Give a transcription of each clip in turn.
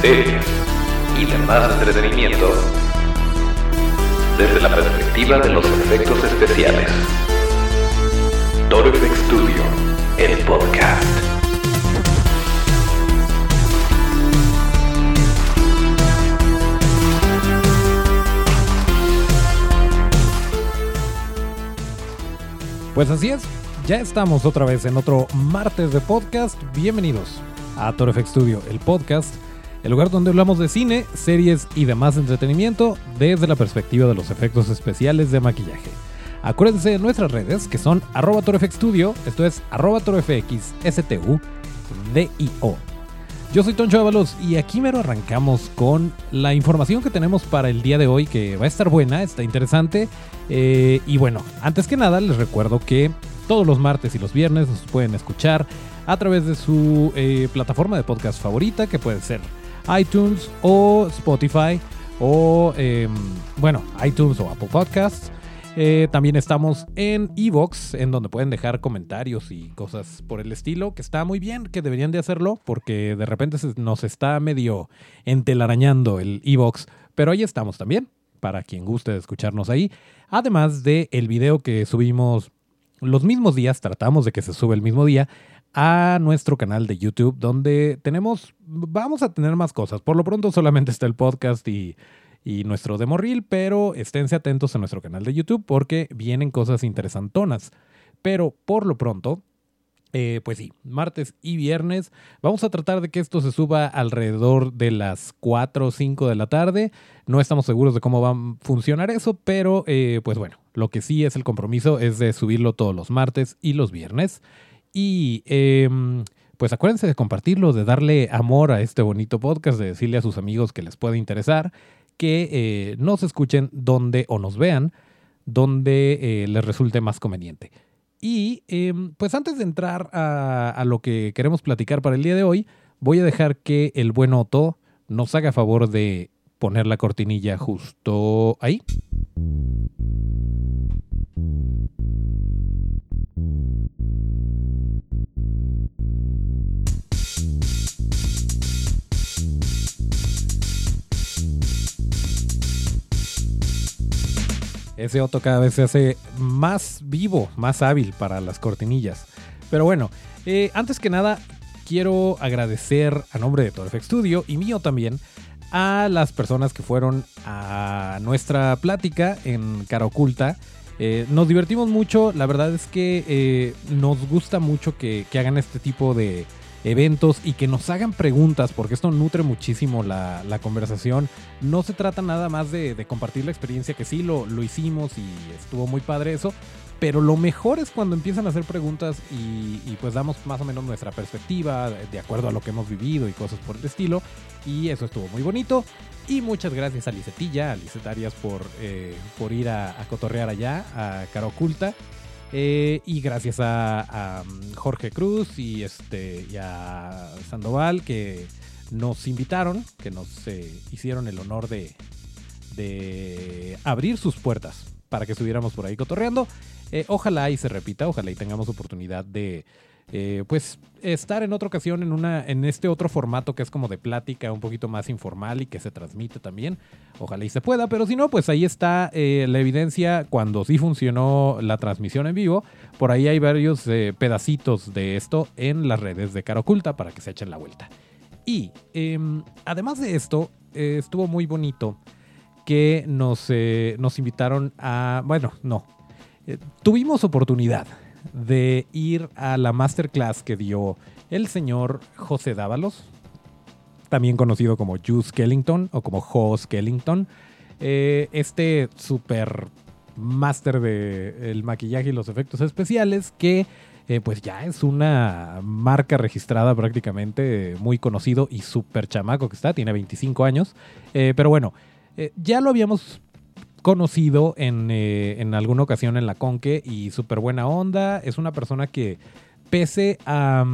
series y demás entretenimiento desde la perspectiva de los efectos especiales. Toro Studio, el podcast. Pues así es, ya estamos otra vez en otro martes de podcast. Bienvenidos a Toro FX Studio, el podcast, el lugar donde hablamos de cine, series y demás entretenimiento desde la perspectiva de los efectos especiales de maquillaje. Acuérdense de nuestras redes que son arroba Studio, esto es arroba STU, DIO. Yo soy Toncho Ábalos y aquí mero arrancamos con la información que tenemos para el día de hoy que va a estar buena, está interesante. Eh, y bueno, antes que nada les recuerdo que todos los martes y los viernes nos pueden escuchar a través de su eh, plataforma de podcast favorita que puede ser iTunes o Spotify o em, bueno, iTunes o Apple Podcasts. Eh, también estamos en Evox, en donde pueden dejar comentarios y cosas por el estilo, que está muy bien, que deberían de hacerlo, porque de repente nos está medio entelarañando el Evox, pero ahí estamos también, para quien guste escucharnos ahí. Además de el video que subimos los mismos días, tratamos de que se sube el mismo día, a nuestro canal de YouTube, donde tenemos, vamos a tener más cosas. Por lo pronto solamente está el podcast y y nuestro demo pero esténse atentos a nuestro canal de YouTube porque vienen cosas interesantonas. Pero por lo pronto, eh, pues sí, martes y viernes. Vamos a tratar de que esto se suba alrededor de las 4 o 5 de la tarde. No estamos seguros de cómo va a funcionar eso, pero eh, pues bueno, lo que sí es el compromiso es de subirlo todos los martes y los viernes. Y em, pues acuérdense de compartirlo, de darle amor a este bonito podcast, de decirle a sus amigos que les puede interesar que eh, nos escuchen donde o nos vean donde eh, les resulte más conveniente. Y em, pues antes de entrar a, lo que queremos platicar para el día de hoy, voy a dejar que el buen Otto nos haga favor de poner la cortinilla justo ahí. Ese Otto cada vez se hace más vivo, más hábil para las cortinillas. Pero bueno, eh, antes que nada, quiero agradecer a nombre de Torfex Studio y mío también a las personas que fueron a nuestra plática en Cara Oculta. Eh, nos divertimos mucho, la verdad es que eh, nos gusta mucho que hagan este tipo de, eventos y que nos hagan preguntas, porque esto nutre muchísimo la, conversación. No se trata nada más de, compartir la experiencia, que sí lo, lo, hicimos y estuvo muy padre eso, pero lo mejor es cuando empiezan a hacer preguntas y, pues damos más o menos nuestra perspectiva de acuerdo a lo que hemos vivido y cosas por el estilo. Y eso estuvo muy bonito. Y muchas gracias a Lizetilla, a Lizet Arias por, eh, por ir a, a, cotorrear allá, a Cara Oculta. Eh, y gracias a, um, Jorge Cruz y, este, a Sandoval que nos invitaron, que nos eh, hicieron el honor de, de abrir sus puertas para que estuviéramos por ahí cotorreando. Eh, ojalá y se repita, ojalá y tengamos oportunidad de, eh, pues estar en otra ocasión en, una, en este otro formato que es como de plática un poquito más informal y que se transmite también. Ojalá y se pueda, pero si no, pues ahí está eh, la evidencia cuando sí funcionó la transmisión en vivo. Por ahí hay varios eh, pedacitos de esto en las redes de Cara Oculta para que se echen la vuelta. Y em, además de esto, estuvo muy bonito que nos, nos invitaron a... Bueno, no. tuvimos oportunidad de ir a la masterclass que dio el señor José Dávalos, también conocido como Juice Kellington o como Jos Kellington. Eh, este super máster de el maquillaje y los efectos especiales que eh, pues ya es una marca registrada prácticamente, muy conocido y súper chamaco que está, tiene 25 años. Eh, pero bueno, ya lo habíamos conocido eh, en, alguna ocasión en la Conque y súper buena onda. Es una persona que, pese a,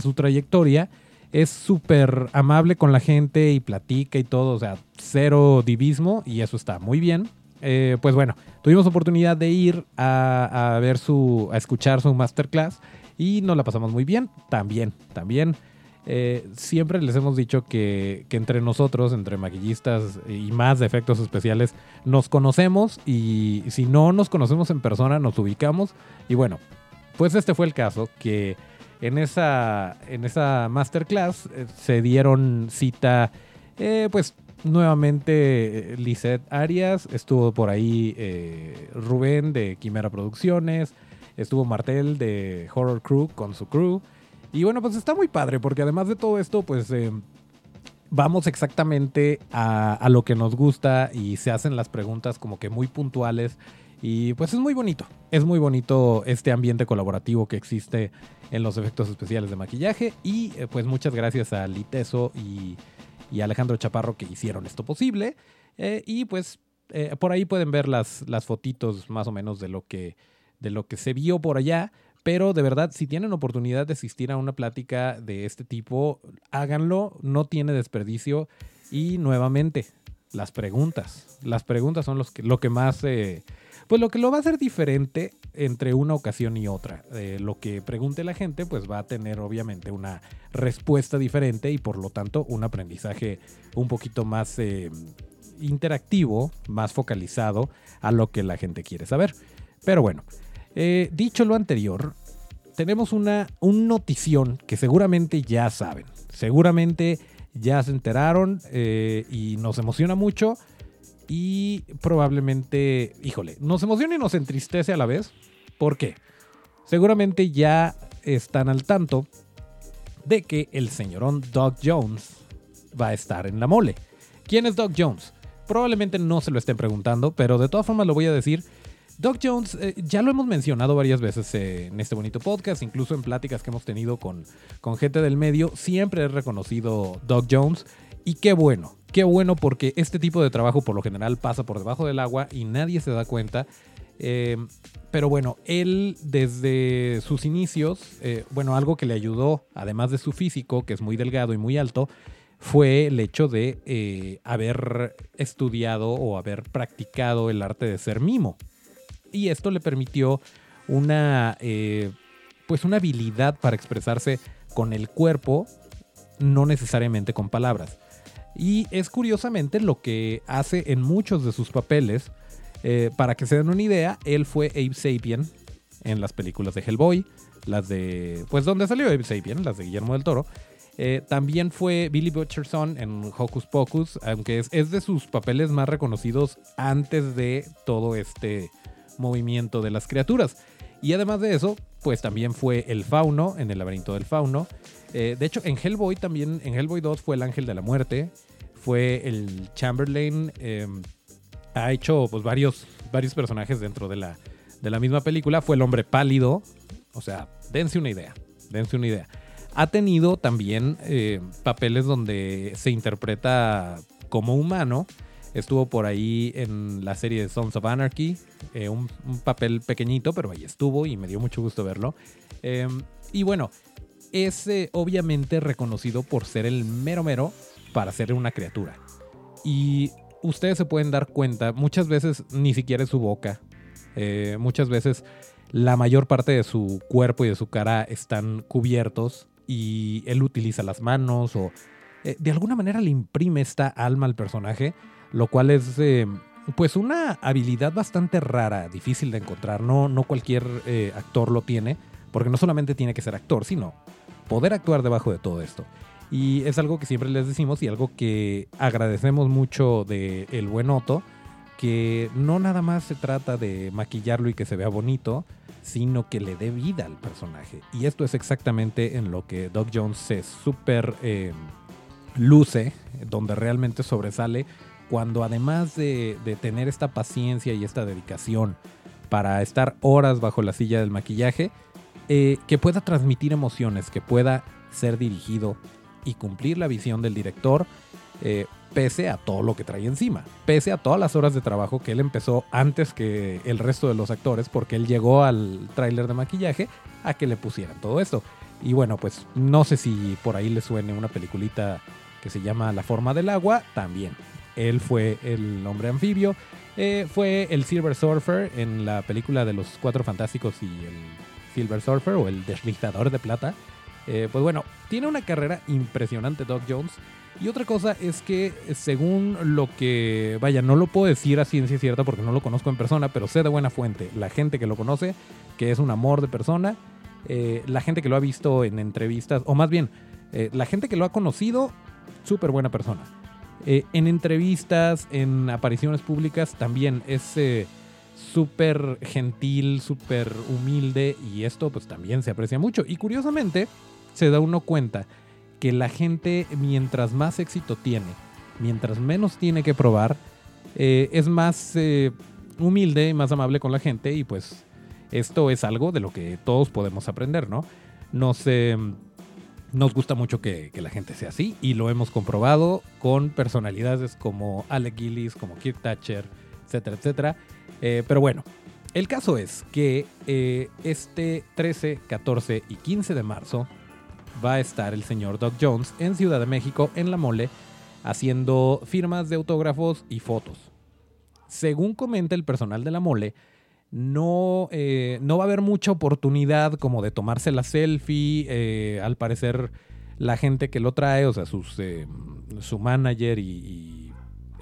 su trayectoria, es súper amable con la gente y platica y todo. O sea, cero divismo y eso está muy bien. Eh, pues bueno, tuvimos oportunidad de ir a, ver su, a escuchar su masterclass y nos la pasamos muy bien. También, también. Eh, siempre les hemos dicho que, entre nosotros, entre maquillistas y más de efectos especiales, nos conocemos y si no nos conocemos en persona, nos ubicamos. Y bueno, pues este fue el caso, que en esa, en esa masterclass eh, se dieron cita, eh, pues nuevamente Lisette Arias, estuvo por ahí Rubén de Quimera Producciones, estuvo Martel de Horror Crew con su crew. Y bueno, pues está muy padre porque además de todo esto, pues eh, vamos exactamente a, lo que nos gusta y se hacen las preguntas como que muy puntuales. Y pues es muy bonito, es muy bonito este ambiente colaborativo que existe en los efectos especiales de maquillaje. Y eh, pues muchas gracias a Liteso y, y Alejandro Chaparro que hicieron esto posible. Eh, y pues por ahí pueden ver las, las fotitos más o menos de lo que, de lo que se vio por allá. Pero de verdad, si tienen oportunidad de asistir a una plática de este tipo, háganlo, no tiene desperdicio. Y nuevamente, las preguntas. Las preguntas son los que, lo que más, eh, pues lo que lo va a hacer diferente entre una ocasión y otra. Eh, lo que pregunte la gente, pues va a tener obviamente una respuesta diferente y por lo tanto un aprendizaje un poquito más eh, interactivo, más focalizado a lo que la gente quiere saber. Pero bueno, eh, dicho lo anterior, tenemos una un notición que seguramente ya saben. Seguramente ya se enteraron eh, y nos emociona mucho. Y probablemente, híjole, nos emociona y nos entristece a la vez. ¿Por qué? Seguramente ya están al tanto de que el señorón Doug Jones va a estar en la mole. ¿Quién es Doug Jones? Probablemente no se lo estén preguntando, pero de todas formas lo voy a decir Doc Jones, eh, ya lo hemos mencionado varias veces eh, en este bonito podcast, incluso en pláticas que hemos tenido con, con gente del medio, siempre he reconocido Doc Jones y qué bueno, qué bueno porque este tipo de trabajo por lo general pasa por debajo del agua y nadie se da cuenta. Eh, pero bueno, él desde sus inicios, bueno, algo que le ayudó, además de su físico, que es muy delgado y muy alto, fue el hecho de haber estudiado o haber practicado el arte de ser mimo y esto le permitió una, eh, pues una habilidad para expresarse con el cuerpo, no necesariamente con palabras. Y es curiosamente lo que hace en muchos de sus papeles. Eh, para que se den una idea, él fue Abe Sapien en las películas de Hellboy, las de. Pues donde salió Abe Sapien, las de Guillermo del Toro. Eh, también fue Billy Butcherson en Hocus Pocus, aunque es, es, de sus papeles más reconocidos antes de todo este movimiento de las criaturas. Y además de eso, pues también fue el fauno en el laberinto del fauno. Eh, de hecho, en Hellboy también, en Hellboy 2 fue el ángel de la muerte, fue el Chamberlain. Em, ha hecho pues varios, varios personajes dentro de la, de la misma película. Fue el hombre pálido. O sea, dense una idea. Dense una idea. Ha tenido también eh, papeles donde se interpreta como humano Estuvo por ahí en la serie de Sons of Anarchy, eh, un, papel pequeñito, pero ahí estuvo y me dio mucho gusto verlo. Em, y bueno, es eh, obviamente reconocido por ser el mero mero para ser una criatura. Y ustedes se pueden dar cuenta, muchas veces ni siquiera es su boca, eh, muchas veces la mayor parte de su cuerpo y de su cara están cubiertos y él utiliza las manos o de alguna manera le imprime esta alma al personaje lo cual es eh, pues una habilidad bastante rara, difícil de encontrar. No, no cualquier eh, actor lo tiene, porque no solamente tiene que ser actor, sino poder actuar debajo de todo esto. Y es algo que siempre les decimos y algo que agradecemos mucho de el buen Otto, que no nada más se trata de maquillarlo y que se vea bonito, sino que le dé vida al personaje. Y esto es exactamente en lo que Doc Jones se super eh, luce, donde realmente sobresale cuando además de, tener esta paciencia y esta dedicación para estar horas bajo la silla del maquillaje, eh, que pueda transmitir emociones, que pueda ser dirigido y cumplir la visión del director, eh, pese a todo lo que trae encima, pese a todas las horas de trabajo que él empezó antes que el resto de los actores, porque él llegó al tráiler de maquillaje a que le pusieran todo esto. Y bueno, pues no sé si por ahí le suene una peliculita que se llama La forma del agua, también él fue el hombre anfibio. Eh, fue el Silver Surfer en la película de los Cuatro Fantásticos y el Silver Surfer o el Deslizador de Plata. Eh, pues bueno, tiene una carrera impresionante Doc Jones. Y otra cosa es que según lo que, vaya, no lo puedo decir a ciencia cierta porque no lo conozco en persona, pero sé de buena fuente, la gente que lo conoce, que es un amor de persona, eh, la gente que lo ha visto en entrevistas, o más bien, la gente que lo ha conocido, súper buena persona. En entrevistas, en apariciones públicas, también es súper gentil, súper humilde y esto pues también se aprecia mucho. Y curiosamente se da uno cuenta que la gente mientras más éxito tiene, mientras menos tiene que probar, eh, es más eh, humilde y más amable con la gente y pues esto es algo de lo que todos podemos aprender, ¿no? Nos, nos gusta mucho que, la gente sea así y lo hemos comprobado con personalidades como Alec Gillis, como Kirk Thatcher, etcétera, etcétera. Eh, pero bueno, el caso es que eh, este 13, 14 y 15 de marzo va a estar el señor Doc Jones en Ciudad de México, en La Mole, haciendo firmas de autógrafos y fotos. Según comenta el personal de La Mole, no, eh, no va a haber mucha oportunidad como de tomarse la selfie. al parecer, la gente que lo trae, o sea, sus, su manager y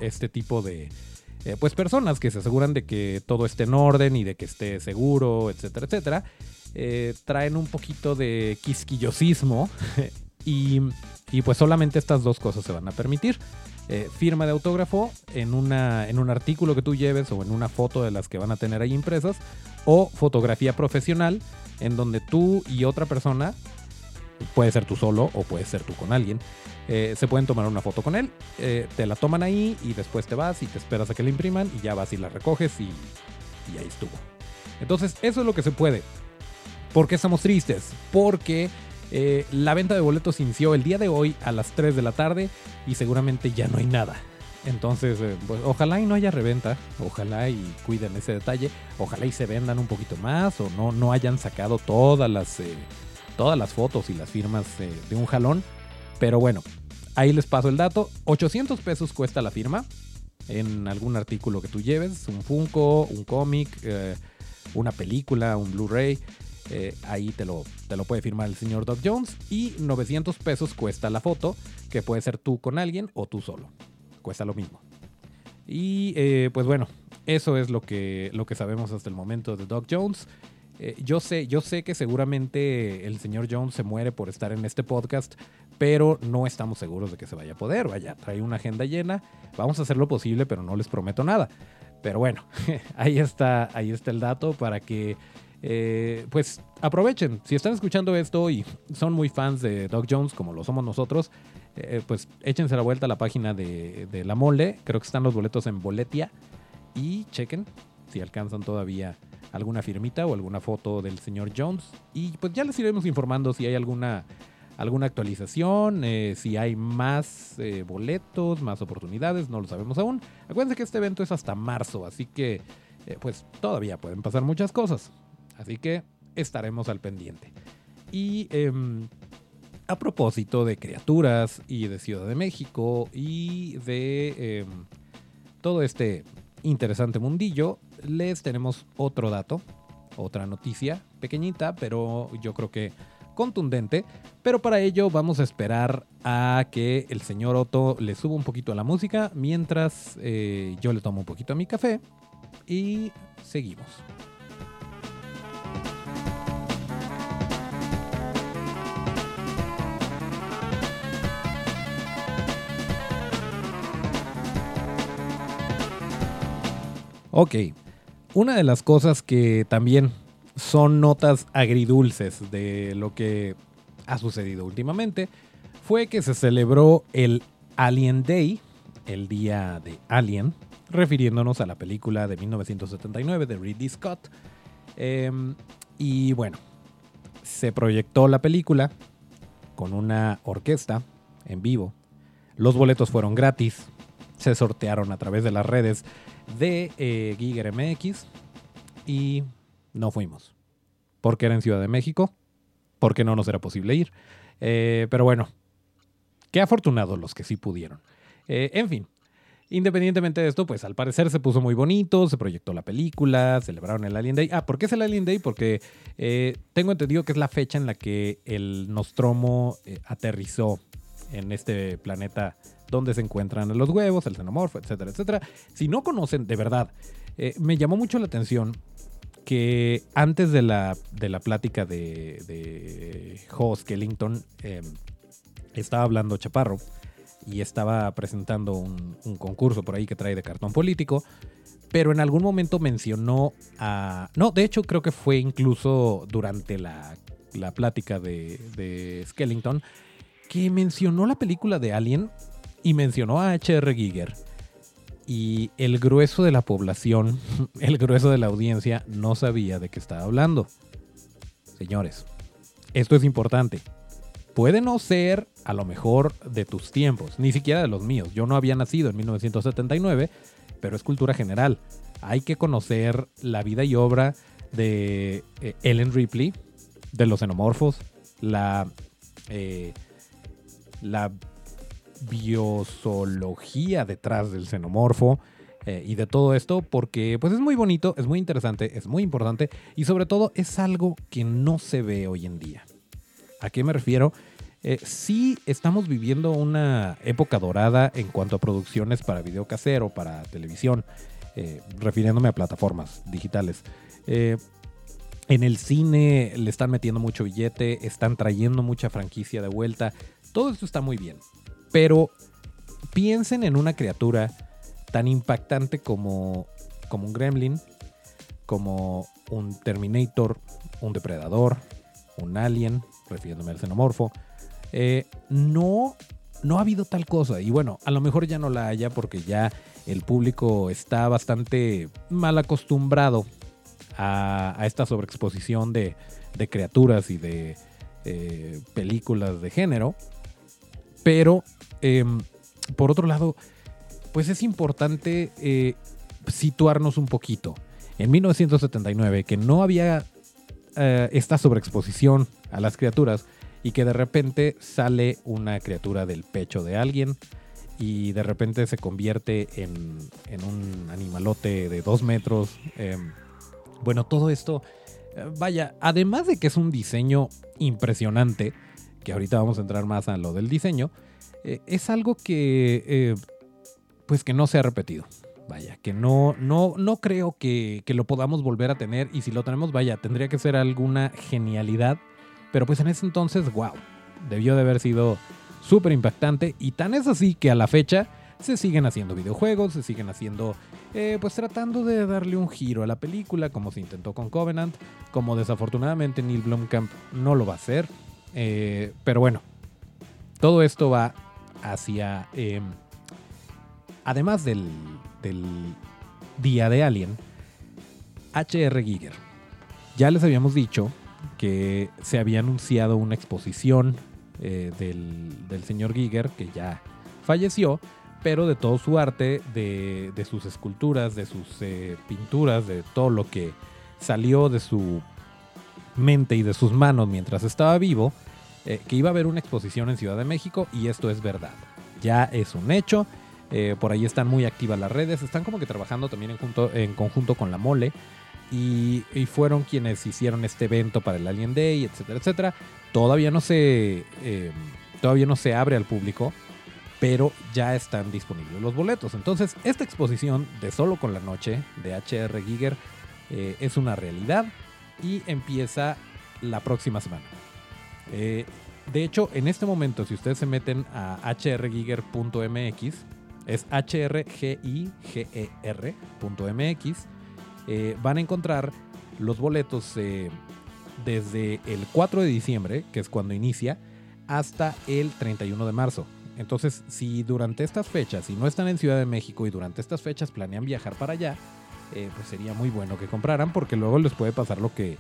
este tipo de, eh, pues personas que se aseguran de que todo esté en orden y de que esté seguro, etcétera, etcétera, eh, traen un poquito de quisquillosismo y, pues solamente estas dos cosas se van a permitir. Eh, firma de autógrafo en, una, en un artículo que tú lleves o en una foto de las que van a tener ahí impresas o fotografía profesional en donde tú y otra persona, puede ser tú solo o puede ser tú con alguien, eh, se pueden tomar una foto con él, eh, te la toman ahí y después te vas y te esperas a que la impriman y ya vas y la recoges y, ahí estuvo. Entonces, eso es lo que se puede. ¿Por qué estamos tristes? Porque eh, la venta de boletos inició el día de hoy a las 3 de la tarde y seguramente ya no hay nada. Entonces, pues, ojalá y no haya reventa, ojalá y cuiden ese detalle, ojalá y se vendan un poquito más o no, no hayan sacado todas las, todas las fotos y las firmas de un jalón pero bueno, ahí les paso el dato. 800 pesos cuesta la firma en algún artículo que tú lleves, un Funko, un cómic, eh, una película, un Blu-ray. Eh, ahí te lo, te lo puede firmar el señor Doc Jones. Y 900 pesos cuesta la foto, que puede ser tú con alguien o tú solo. Cuesta lo mismo. Y eh, pues bueno, eso es lo que, lo que sabemos hasta el momento de Doc Jones. yo, sé, yo sé que seguramente el señor Jones se muere por estar en este podcast, pero no estamos seguros de que se vaya a poder. Vaya, trae una agenda llena, vamos a hacer lo posible, pero no les prometo nada. Pero bueno, ahí está, ahí está el dato para que eh, pues aprovechen. Si están escuchando esto y son muy fans de Doc Jones, como lo somos nosotros, eh, pues échense la vuelta a la página de, La Mole. Creo que están los boletos en Boletia. Y chequen si alcanzan todavía alguna firmita o alguna foto del señor Jones. Y pues ya les iremos informando si hay alguna alguna actualización, eh, si hay más boletos, más oportunidades, no lo sabemos aún. Acuérdense que este evento es hasta marzo, así que pues todavía pueden pasar muchas cosas. Así que estaremos al pendiente. Y em, a propósito de criaturas y de Ciudad de México y de em, todo este interesante mundillo, les tenemos otro dato, otra noticia pequeñita, pero yo creo que contundente, pero para ello vamos a esperar a que el señor Otto le suba un poquito a la música mientras eh, yo le tomo un poquito a mi café y seguimos. Ok, una de las cosas que también son notas agridulces de lo que ha sucedido últimamente, fue que se celebró el Alien Day, el día de Alien, refiriéndonos a la película de 1979 de Ridley Scott. Em, y bueno, se proyectó la película con una orquesta en vivo. Los boletos fueron gratis. Se sortearon a través de las redes de eh, Giger MX. Y no fuimos. Porque era en Ciudad de México, porque no nos era posible ir. Eh, pero bueno, qué afortunados los que sí pudieron. Eh, en fin. Independientemente de esto, pues al parecer se puso muy bonito, se proyectó la película, celebraron el Alien Day. Ah, ¿por qué es el Alien Day? Porque eh, tengo entendido que es la fecha en la que el Nostromo aterrizó en este planeta donde se encuentran los huevos, el xenomorfo, etcétera, etcétera. Si no conocen, de verdad, eh, me llamó mucho la atención que antes de la, de la plática de, de Hoss Kellington estaba hablando Chaparro y estaba presentando un, concurso por ahí que trae de cartón político, pero en algún momento mencionó a... No, de hecho creo que fue incluso durante la, plática de, de Skellington que mencionó la película de Alien y mencionó a H.R. Giger. Y el grueso de la población, el grueso de la audiencia, no sabía de qué estaba hablando. Señores, esto es importante. Puede no ser a lo mejor de tus tiempos, ni siquiera de los míos. Yo no había nacido en 1979, pero es cultura general. Hay que conocer la vida y obra de eh, Ellen Ripley, de los xenomorfos, la, eh, la biozoología detrás del xenomorfo eh, y de todo esto, porque pues es muy bonito, es muy interesante, es muy importante y sobre todo es algo que no se ve hoy en día. ¿A qué me refiero? Eh, sí estamos viviendo una época dorada en cuanto a producciones para video casero, para televisión, eh, refiriéndome a plataformas digitales. Eh, en el cine le están metiendo mucho billete, están trayendo mucha franquicia de vuelta. Todo esto está muy bien. Pero piensen en una criatura tan impactante como, como un gremlin, como un Terminator, un depredador, un alien, refiriéndome al xenomorfo, eh, no, no ha habido tal cosa. Y bueno, a lo mejor ya no la haya porque ya el público está bastante mal acostumbrado a, esta sobreexposición de, criaturas y de eh, películas de género. Pero, em, por otro lado, pues es importante eh, situarnos un poquito. En 1979, que no había esta sobreexposición a las criaturas, y que de repente sale una criatura del pecho de alguien y de repente se convierte en, un animalote de dos metros. Em, bueno, todo esto, eh, vaya, además de que es un diseño impresionante, que ahorita vamos a entrar más a lo del diseño, eh, es algo que, eh, pues que no se ha repetido. Vaya, que no, no, no creo que, que lo podamos volver a tener y si lo tenemos, vaya, tendría que ser alguna genialidad pero pues en ese entonces, wow, debió de haber sido súper impactante y tan es así que a la fecha se siguen haciendo videojuegos, se siguen haciendo, eh, pues tratando de darle un giro a la película, como se intentó con Covenant, como desafortunadamente Neil Blomkamp no lo va a hacer. Eh, pero bueno, todo esto va hacia, em, además del, del día de Alien, HR Giger. Ya les habíamos dicho que se había anunciado una exposición eh, del, señor Giger, que ya falleció, pero de todo su arte, de, sus esculturas, de sus eh, pinturas, de todo lo que salió de su mente y de sus manos mientras estaba vivo, eh, que iba a haber una exposición en Ciudad de México y esto es verdad. Ya es un hecho. por ahí están muy activas las redes, están como que trabajando también en, en conjunto con la mole y, fueron quienes hicieron este evento para el Alien Day, etcétera, etcétera. Todavía no se, em, todavía no se abre al público, pero ya están disponibles los boletos. Entonces, esta exposición de Solo con la Noche de HR Giger eh, es una realidad y empieza la próxima semana. Eh, de hecho, en este momento, si ustedes se meten a hrgiger.mx, es hrgiger.mx, eh, van a encontrar los boletos eh, desde el 4 de diciembre, que es cuando inicia, hasta el 31 de marzo. Entonces, si durante estas fechas, si no están en Ciudad de México y durante estas fechas planean viajar para allá, eh, pues sería muy bueno que compraran porque luego les puede pasar lo que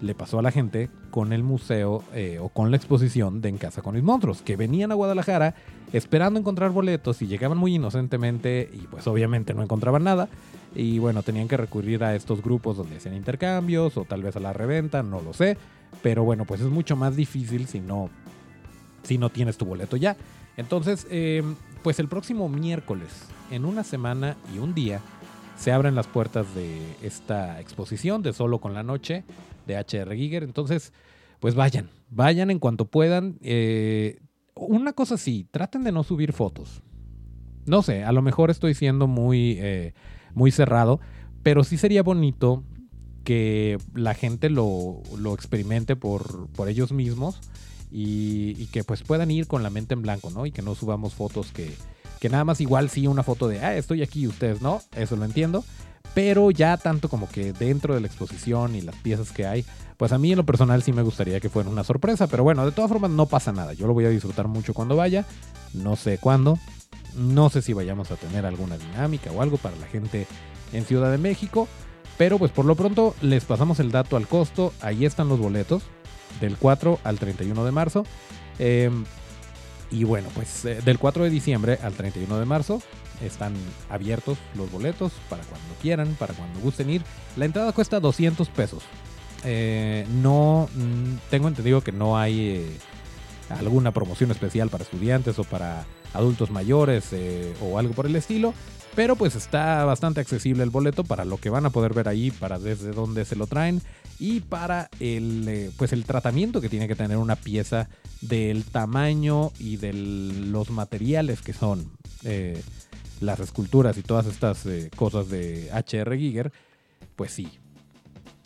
le pasó a la gente con el museo o con la exposición de En Casa con mis monstruos, que venían a Guadalajara esperando encontrar boletos y llegaban muy inocentemente y pues obviamente no encontraban nada y bueno, tenían que recurrir a estos grupos donde hacían intercambios o tal vez a la reventa, no lo sé. Pero bueno, pues es mucho más difícil si no, si no tienes tu boleto ya. Entonces, em, pues el próximo miércoles, en una semana y un día, se abren las puertas de esta exposición de Solo con la Noche de HR Giger. Entonces, pues vayan, vayan en cuanto puedan. Eh, una cosa sí, traten de no subir fotos. No sé, a lo mejor estoy siendo muy, eh, muy cerrado, pero sí sería bonito que la gente lo, lo experimente por, por ellos mismos y, que pues puedan ir con la mente en blanco, ¿no? Y que no subamos fotos que, que nada más igual sí una foto de, ah, estoy aquí y ustedes no, eso lo entiendo. Pero ya tanto como que dentro de la exposición y las piezas que hay, pues a mí en lo personal sí me gustaría que fuera una sorpresa. Pero bueno, de todas formas no pasa nada. Yo lo voy a disfrutar mucho cuando vaya. No sé cuándo. No sé si vayamos a tener alguna dinámica o algo para la gente en Ciudad de México. Pero pues por lo pronto les pasamos el dato al costo. Ahí están los boletos del 4 al 31 de marzo. Em, y bueno, pues eh, del 4 de diciembre al 31 de marzo están abiertos los boletos para cuando quieran, para cuando gusten ir. La entrada cuesta 200 pesos. Eh, no, mm, tengo entendido que no hay eh, alguna promoción especial para estudiantes o para adultos mayores o algo por el estilo. Pero pues está bastante accesible el boleto para lo que van a poder ver ahí, para desde dónde se lo traen y para el, eh, pues el tratamiento que tiene que tener una pieza del tamaño y de los materiales que son eh, las esculturas y todas estas eh, cosas de HR Giger, pues sí,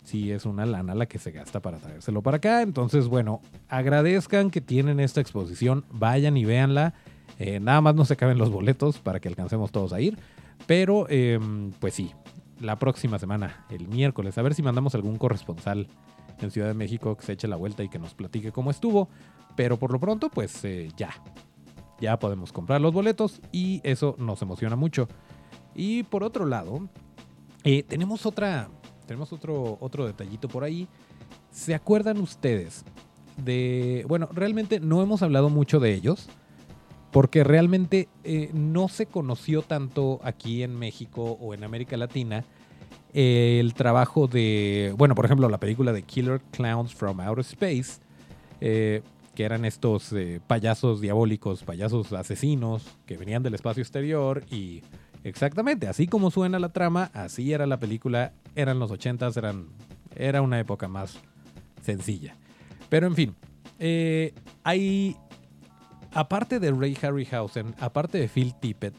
sí es una lana la que se gasta para traérselo para acá. Entonces, bueno, agradezcan que tienen esta exposición, vayan y véanla. nada más no se caben los boletos para que alcancemos todos a ir. Pero, em, pues sí, la próxima semana, el miércoles, a ver si mandamos algún corresponsal en Ciudad de México que se eche la vuelta y que nos platique cómo estuvo. Pero por lo pronto, pues eh, ya. Ya podemos comprar los boletos y eso nos emociona mucho. Y por otro lado, eh, tenemos otra. Tenemos otro, otro detallito por ahí. ¿Se acuerdan ustedes de. Bueno, realmente no hemos hablado mucho de ellos porque realmente eh, no se conoció tanto aquí en México o en América Latina eh, el trabajo de, bueno, por ejemplo, la película de Killer Clowns from Outer Space, eh, que eran estos payasos diabólicos, payasos asesinos que venían del espacio exterior y exactamente, así como suena la trama, así era la película, eran los 80 eran, era una época más sencilla. Pero en fin, hay aparte de Ray Harryhausen, aparte de Phil Tippett,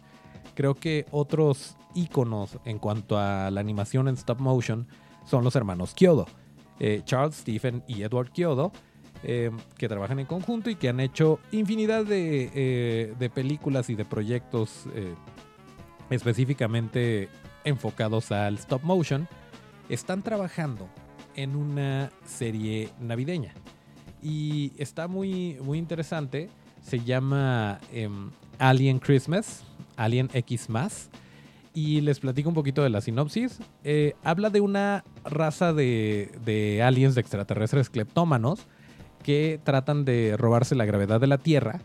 creo que otros íconos en cuanto a la animación en stop motion son los hermanos Kyodo. Eh, Charles Stephen y Edward Kyodo, eh, que trabajan en conjunto y que han hecho infinidad de, eh, películas y de proyectos específicamente enfocados al stop motion, están trabajando en una serie navideña. Y está muy, muy interesante se llama em, Alien Christmas, Alien X más. Y les platico un poquito de la sinopsis. Eh, habla de una raza de, aliens de extraterrestres cleptómanos que tratan de robarse la gravedad de la Tierra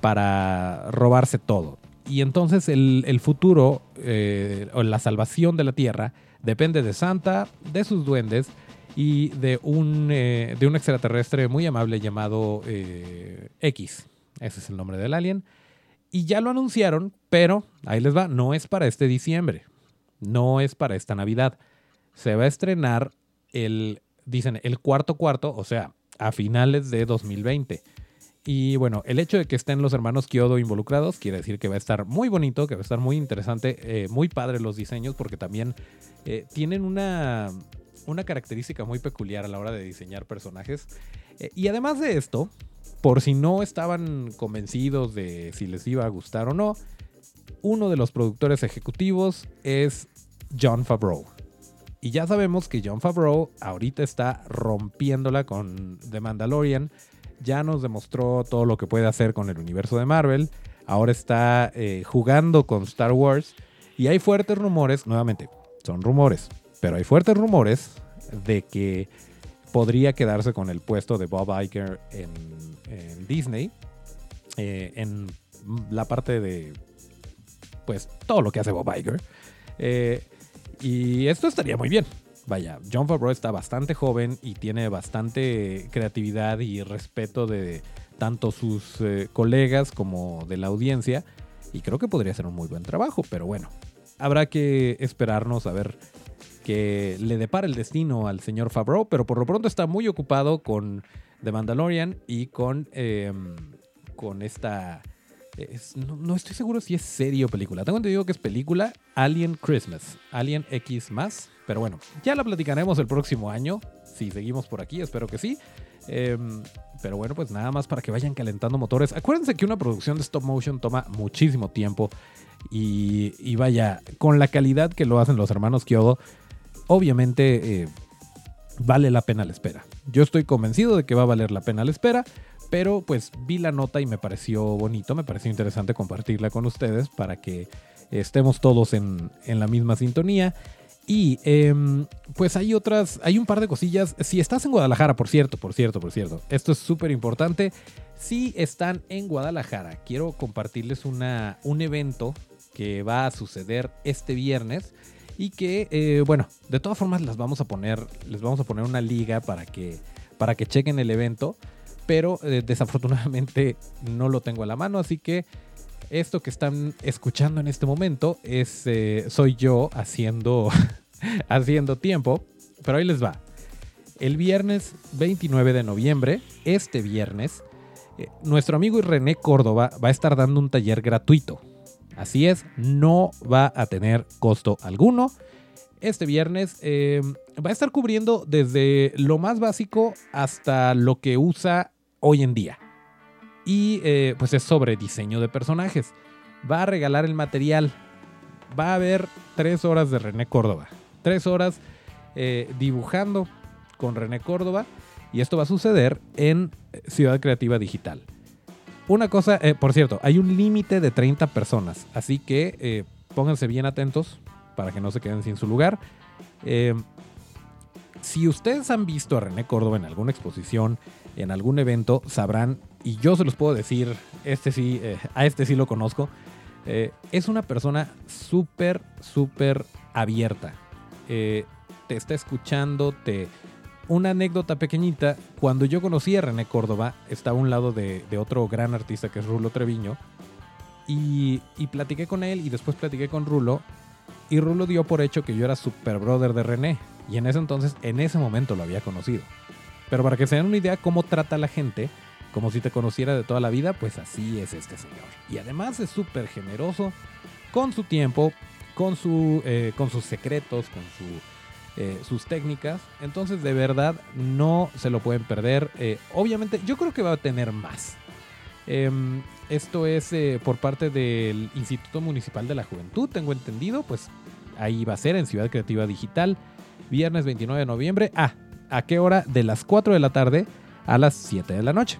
para robarse todo. Y entonces el, futuro eh, o la salvación de la Tierra depende de Santa, de sus duendes y de un, eh, de un extraterrestre muy amable llamado X. Ese es el nombre del alien. Y ya lo anunciaron, pero ahí les va, no es para este diciembre, no es para esta Navidad. Se va a estrenar el, dicen, el cuarto cuarto, o sea, a finales de 2020. Y bueno, el hecho de que estén los hermanos Kyodo involucrados quiere decir que va a estar muy bonito, que va a estar muy interesante, eh, muy padre los diseños, porque también eh, tienen una, una característica muy peculiar a la hora de diseñar personajes. Eh, y además de esto, por si no estaban convencidos de si les iba a gustar o no, uno de los productores ejecutivos es John Favreau. Y ya sabemos que John Favreau ahorita está rompiéndola con The Mandalorian. Ya nos demostró todo lo que puede hacer con el universo de Marvel. Ahora está eh, jugando con Star Wars. Y hay fuertes rumores, nuevamente, son rumores, pero hay fuertes rumores de que podría quedarse con el puesto de Bob Iger en, Disney, eh, en la parte de, pues, todo lo que hace Bob Iger. Eh, y esto estaría muy bien. Vaya, John Favreau está bastante joven y tiene bastante creatividad y respeto de tanto sus eh, colegas como de la audiencia. y creo que podría ser un muy buen trabajo, pero bueno, habrá que esperarnos a ver que le depara el destino al señor Favreau, pero por lo pronto está muy ocupado con The Mandalorian y con, em, con esta... no, estoy seguro si es serie o película. Tengo entendido que es película Alien Christmas, Alien X más, pero bueno, ya la platicaremos el próximo año, si seguimos por aquí, espero que sí. Em, pero bueno, pues nada más para que vayan calentando motores. Acuérdense que una producción de stop motion toma muchísimo tiempo y, vaya, con la calidad que lo hacen los hermanos Kyodo, obviamente eh, vale la pena la espera. Yo estoy convencido de que va a valer la pena la espera, pero pues vi la nota y me pareció bonito, me pareció interesante compartirla con ustedes para que estemos todos en, en la misma sintonía. Y em, pues hay otras, hay un par de cosillas. Si estás en Guadalajara, por cierto, por cierto, por cierto, esto es súper importante. Si están en Guadalajara, quiero compartirles una, un evento que va a suceder este viernes y que, eh, bueno, de todas formas las vamos a poner, les vamos a poner una liga para que, para que chequen el evento, pero eh, desafortunadamente no lo tengo a la mano, así que esto que están escuchando en este momento es eh, soy yo haciendo haciendo tiempo, pero ahí les va. El viernes 29 de noviembre, este viernes, nuestro amigo René Córdoba va a estar dando un taller gratuito Así es, no va a tener costo alguno. Este viernes eh, va a estar cubriendo desde lo más básico hasta lo que usa hoy en día. Y eh, pues es sobre diseño de personajes. Va a regalar el material. Va a haber tres horas de René Córdoba. Tres horas eh, dibujando con René Córdoba. Y esto va a suceder en Ciudad Creativa Digital. Una cosa, eh, por cierto, hay un límite de 30 personas, así que eh, pónganse bien atentos para que no se queden sin su lugar. Eh, si ustedes han visto a René Córdoba en alguna exposición, en algún evento, sabrán, y yo se los puedo decir, este sí, a este sí lo conozco, es una persona súper, súper abierta. te está escuchando, te, una anécdota pequeñita, cuando yo conocí a René Córdoba, estaba a un lado de, otro gran artista que es Rulo Treviño, y, platiqué con él y después platiqué con Rulo, y Rulo dio por hecho que yo era super brother de René, y en ese entonces, en ese momento lo había conocido. Pero para que se den una idea cómo trata a la gente, como si te conociera de toda la vida, pues así es este señor. Y además es súper generoso con su tiempo, con, su, eh, con sus secretos, con su eh, sus técnicas. Entonces, de verdad, no se lo pueden perder. Eh, obviamente, yo creo que va a tener más. Em, esto es eh, por parte del Instituto Municipal de la Juventud, tengo entendido. Pues ahí va a ser en Ciudad Creativa Digital, viernes 29 de noviembre. Ah, ¿a qué hora? De las 4 de la tarde a las 7 de la noche.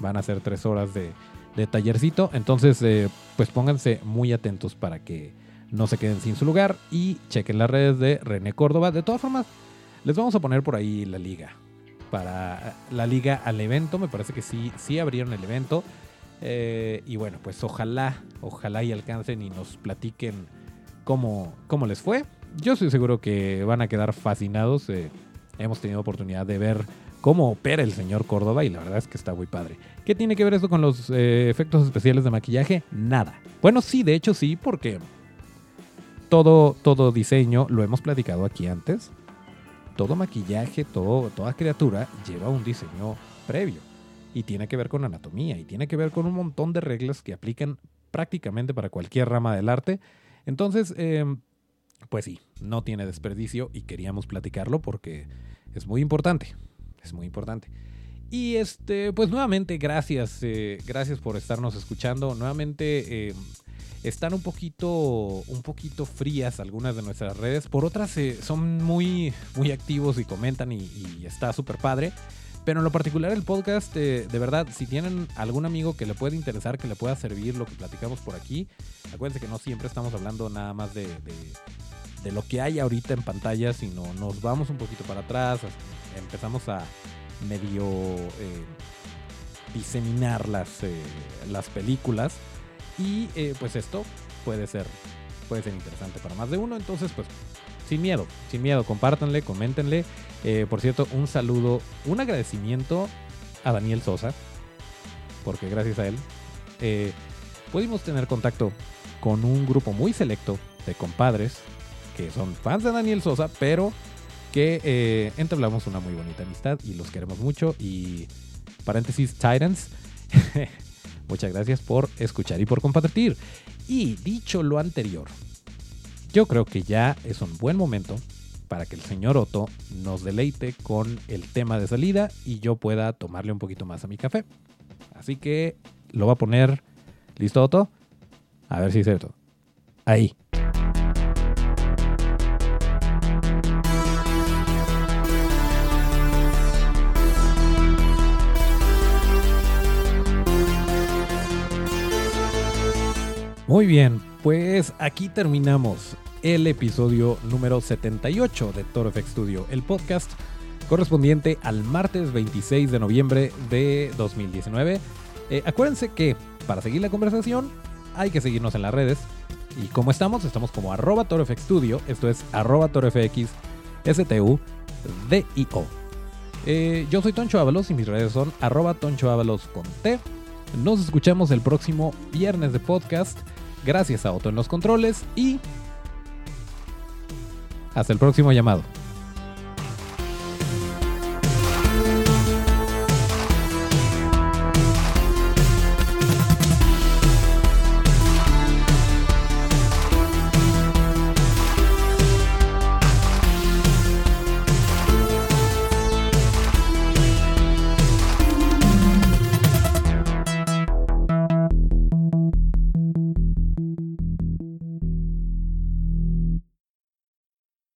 Van a ser 3 horas de, de tallercito. Entonces, pues pónganse muy atentos para que no se queden sin su lugar y chequen las redes de René Córdoba. De todas formas, les vamos a poner por ahí la liga. Para la liga al evento, me parece que sí, sí abrieron el evento. Eh, y bueno, pues ojalá, ojalá y alcancen y nos platiquen cómo, cómo les fue. Yo estoy seguro que van a quedar fascinados. Eh, hemos tenido oportunidad de ver cómo opera el señor Córdoba y la verdad es que está muy padre. ¿Qué tiene que ver esto con los eh, efectos especiales de maquillaje? Nada. Bueno, sí, de hecho sí, porque todo, todo diseño, lo hemos platicado aquí antes, todo maquillaje, todo, toda criatura lleva un diseño previo y tiene que ver con anatomía y tiene que ver con un montón de reglas que aplican prácticamente para cualquier rama del arte. Entonces, em, pues sí, no tiene desperdicio y queríamos platicarlo porque es muy importante, es muy importante. Y este, pues nuevamente, gracias, eh, gracias por estarnos escuchando. Nuevamente, em, están un poquito, un poquito frías algunas de nuestras redes. Por otras eh, son muy, muy activos y comentan y, está súper padre. Pero en lo particular el podcast, eh, de verdad, si tienen algún amigo que le pueda interesar, que le pueda servir lo que platicamos por aquí, acuérdense que no siempre estamos hablando nada más de, lo que hay ahorita en pantalla, sino nos vamos un poquito para atrás, empezamos a medio eh, diseminar las, las películas y eh, pues esto puede ser, puede ser interesante para más de uno. Entonces, pues sin miedo, sin miedo, compártanle, coméntenle. Eh, por cierto, un saludo, un agradecimiento a Daniel Sosa, porque gracias a él eh, pudimos tener contacto con un grupo muy selecto de compadres que son fans de Daniel Sosa, pero que eh, entablamos una muy bonita amistad y los queremos mucho. Y paréntesis, Titans, muchas gracias por escuchar y por compartir. Y dicho lo anterior, yo creo que ya es un buen momento para que el señor Otto nos deleite con el tema de salida y yo pueda tomarle un poquito más a mi café. Así que lo va a poner. ¿Listo, Otto? A ver si es cierto. Ahí. Muy bien, pues aquí terminamos el episodio número 78 de Toro FX Studio, el podcast correspondiente al martes 26 de noviembre de 2019. Eh, acuérdense que para seguir la conversación hay que seguirnos en las redes. ¿Y cómo estamos? Estamos como arroba ToroFX Studio, esto es arroba ToroFX STU DIO. Eh, yo soy Toncho Ábalos y mis redes son arroba Toncho Ábalos con T. Nos escuchamos el próximo viernes de podcast. Gracias a Otto en los controles y hasta el próximo llamado.